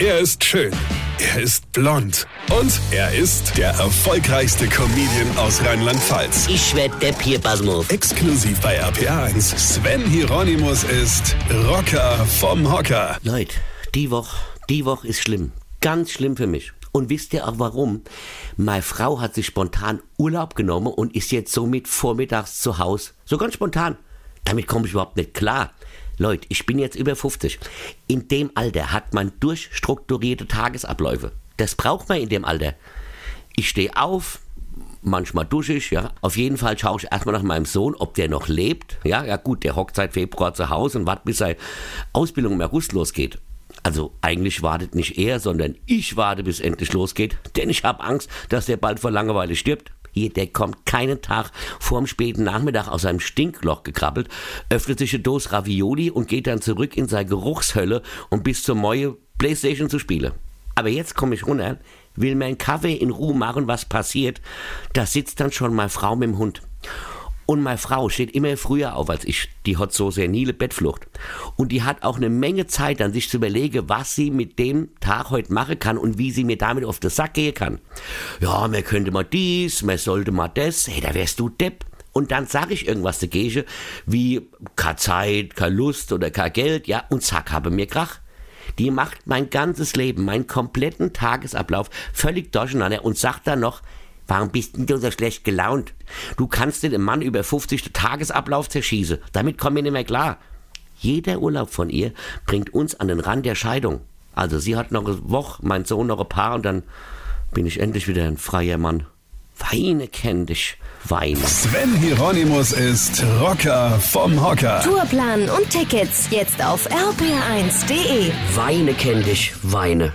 Er ist schön. Er ist blond. Und er ist der erfolgreichste Comedian aus Rheinland-Pfalz. Ich werd der Pierpasmus. Exklusiv bei RPA1. Sven Hieronymus ist Rocker vom Hocker. Leute, die Woche, die Woche ist schlimm. Ganz schlimm für mich. Und wisst ihr auch warum? Meine Frau hat sich spontan Urlaub genommen und ist jetzt somit vormittags zu Hause. So ganz spontan. Damit komme ich überhaupt nicht klar. Leute, ich bin jetzt über 50. In dem Alter hat man durchstrukturierte Tagesabläufe. Das braucht man in dem Alter. Ich stehe auf, manchmal dusche ich, ja. Auf jeden Fall schaue ich erstmal nach meinem Sohn, ob der noch lebt. Ja, ja gut, der hockt seit Februar zu Hause und wartet, bis seine Ausbildung im August losgeht. Also eigentlich wartet nicht er, sondern ich warte, bis endlich losgeht, denn ich habe Angst, dass der bald vor Langeweile stirbt. Der kommt keinen Tag vorm späten Nachmittag aus seinem Stinkloch gekrabbelt, öffnet sich eine Dose Ravioli und geht dann zurück in seine Geruchshölle, um bis zur neue Playstation zu spielen. Aber jetzt komme ich runter, will mir einen Kaffee in Ruhe machen, was passiert. Da sitzt dann schon meine Frau mit dem Hund. Und meine Frau steht immer früher auf als ich. Die hat so senile Bettflucht. Und die hat auch eine Menge Zeit, an sich zu überlegen, was sie mit dem Tag heute machen kann und wie sie mir damit auf den Sack gehen kann. Ja, man könnte mal dies, man sollte mal das. Hey, da wärst du Depp. Und dann sage ich irgendwas dagegen, wie keine Zeit, keine Lust oder kein Geld, ja, und zack, habe mir Krach. Die macht mein ganzes Leben, meinen kompletten Tagesablauf völlig durcheinander und sagt dann noch, Warum bist denn du so schlecht gelaunt? Du kannst den Mann über 50 Tagesablauf zerschießen. Damit kommen wir nicht mehr klar. Jeder Urlaub von ihr bringt uns an den Rand der Scheidung. Also sie hat noch eine Woche, mein Sohn noch ein paar und dann bin ich endlich wieder ein freier Mann. Weine kenn dich, weine. Sven Hieronymus ist Rocker vom Hocker. Tourplan und Tickets jetzt auf rpr1.de. Weine kenn dich, weine.